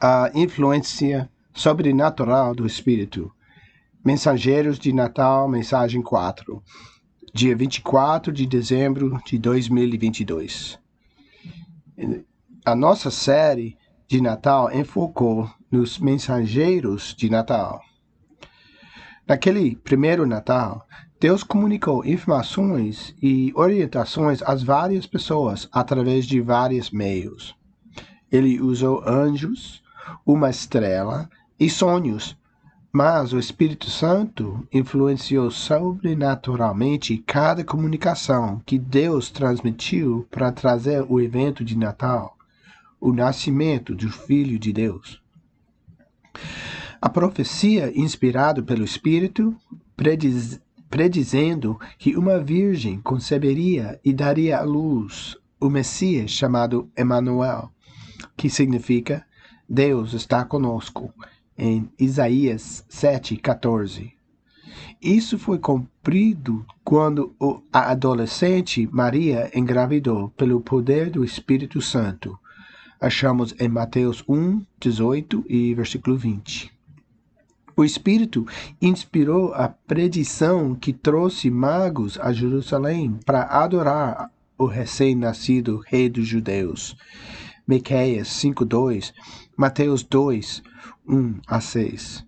a influência sobrenatural do Espírito. Mensageiros de Natal, mensagem 4, dia 24 de dezembro de 2022. A nossa série de Natal enfocou nos mensageiros de Natal. Naquele primeiro Natal, Deus comunicou informações e orientações às várias pessoas através de vários meios. Ele usou anjos, uma estrela e sonhos, mas o Espírito Santo influenciou sobrenaturalmente cada comunicação que Deus transmitiu para trazer o evento de Natal, o nascimento do Filho de Deus. A profecia inspirada pelo Espírito prediz, predizendo que uma virgem conceberia e daria à luz o Messias chamado Emanuel, que significa Deus está conosco, em Isaías 7:14. Isso foi cumprido quando a adolescente Maria engravidou pelo poder do Espírito Santo. Achamos em Mateus 1, 18 e versículo 20. O Espírito inspirou a predição que trouxe magos a Jerusalém para adorar o recém-nascido rei dos judeus. Miqueias 5:2, Mateus 2, 1 a 6.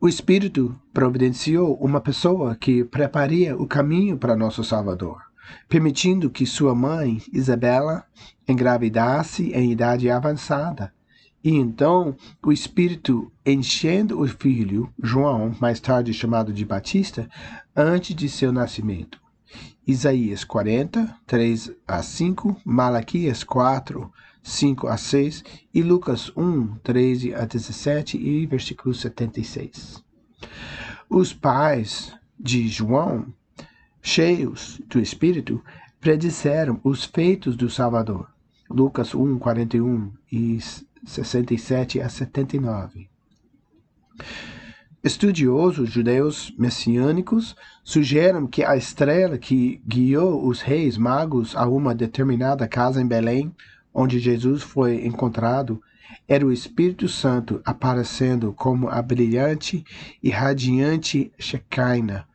O Espírito providenciou uma pessoa que prepararia o caminho para nosso Salvador, permitindo que sua mãe, Isabela, engravidasse em idade avançada e então o Espírito enchendo o filho, João, mais tarde chamado de Batista, antes de seu nascimento. Isaías 40, 3 a 5, Malaquias 4, 5 a 6 e Lucas 1, 13 a 17 e versículo 76. Os pais de João, cheios do Espírito, predisseram os feitos do Salvador. Lucas 1, 41 e 67 a 79. Estudiosos judeus messiânicos sugerem que a estrela que guiou os reis magos a uma determinada casa em Belém, onde Jesus foi encontrado, era o Espírito Santo aparecendo como a brilhante e radiante Shekinah,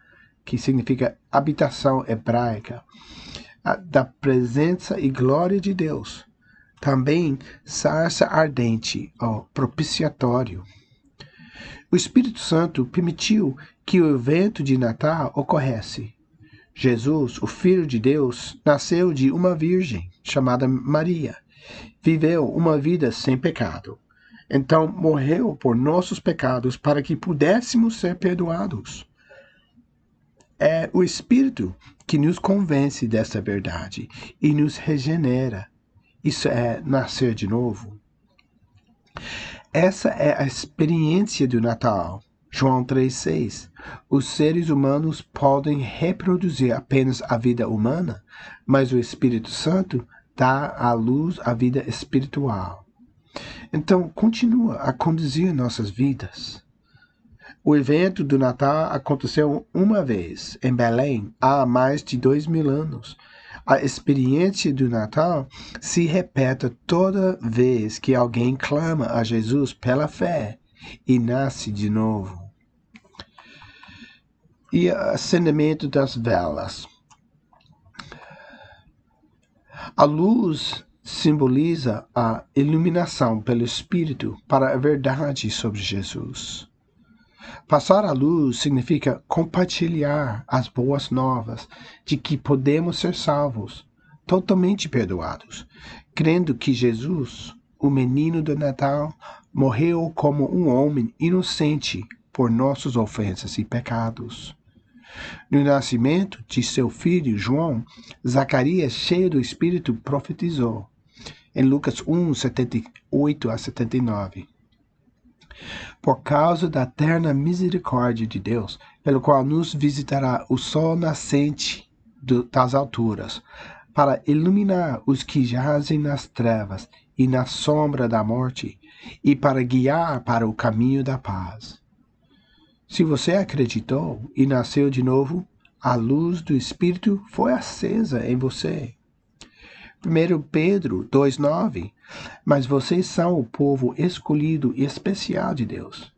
que significa habitação hebraica, da presença e glória de Deus também sarça ardente, ó, propiciatório. O Espírito Santo permitiu que o evento de Natal ocorresse. Jesus, o Filho de Deus, nasceu de uma virgem chamada Maria. Viveu uma vida sem pecado. Então morreu por nossos pecados para que pudéssemos ser perdoados. É o Espírito que nos convence dessa verdade e nos regenera isso é nascer de novo. Essa é a experiência do Natal. João 3,6. Os seres humanos podem reproduzir apenas a vida humana, mas o Espírito Santo dá à luz a vida espiritual. Então, continua a conduzir nossas vidas. O evento do Natal aconteceu uma vez em Belém há mais de dois mil anos a experiência do Natal se repete toda vez que alguém clama a Jesus pela fé e nasce de novo. E o acendimento das velas. A luz simboliza a iluminação pelo Espírito para a verdade sobre Jesus. Passar a luz significa compartilhar as boas novas de que podemos ser salvos, totalmente perdoados, crendo que Jesus, o menino do Natal, morreu como um homem inocente por nossas ofensas e pecados. No nascimento de seu filho João, Zacarias, cheio do Espírito, profetizou. Em Lucas 1, 78 a 79 por causa da eterna misericórdia de Deus, pelo qual nos visitará o sol nascente do, das alturas, para iluminar os que jazem nas trevas e na sombra da morte, e para guiar para o caminho da paz. Se você acreditou e nasceu de novo, a luz do Espírito foi acesa em você. 1 Pedro 2,9. Mas vocês são o povo escolhido e especial de Deus.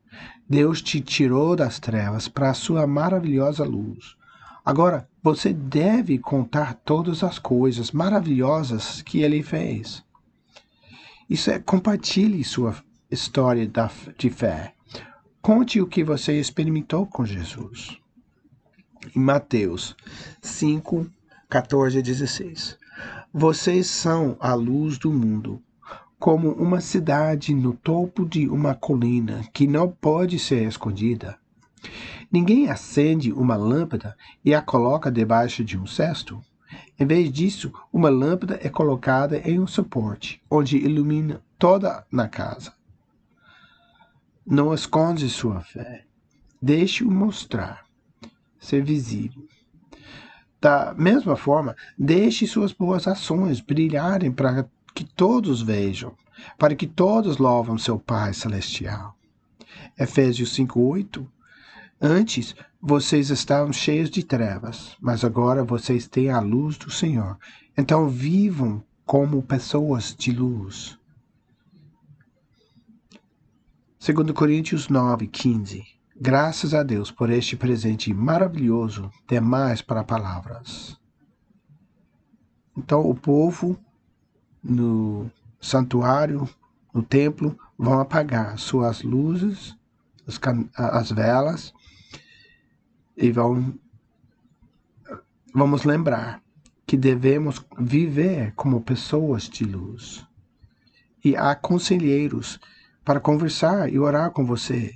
Deus te tirou das trevas para a sua maravilhosa luz. Agora, você deve contar todas as coisas maravilhosas que ele fez. Isso é compartilhe sua história de fé. Conte o que você experimentou com Jesus. Em Mateus 5, 14 e 16. Vocês são a luz do mundo, como uma cidade no topo de uma colina que não pode ser escondida. Ninguém acende uma lâmpada e a coloca debaixo de um cesto. Em vez disso, uma lâmpada é colocada em um suporte, onde ilumina toda na casa. Não esconde sua fé. Deixe-o mostrar, ser visível. Da mesma forma, deixe suas boas ações brilharem para que todos vejam, para que todos louvam seu Pai Celestial. Efésios 5,8 Antes, vocês estavam cheios de trevas, mas agora vocês têm a luz do Senhor. Então vivam como pessoas de luz. 2 Coríntios 9, 15. Graças a Deus por este presente maravilhoso, demais para palavras. Então, o povo no santuário, no templo, vão apagar suas luzes, as, as velas, e vão. Vamos lembrar que devemos viver como pessoas de luz. E há conselheiros para conversar e orar com você.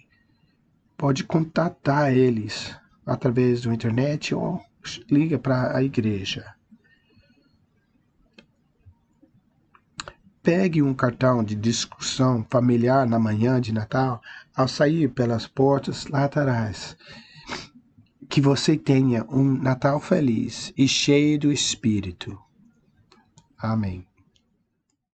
Pode contatar eles através da internet ou liga para a igreja. Pegue um cartão de discussão familiar na manhã de Natal ao sair pelas portas laterais. Que você tenha um Natal feliz e cheio do Espírito. Amém.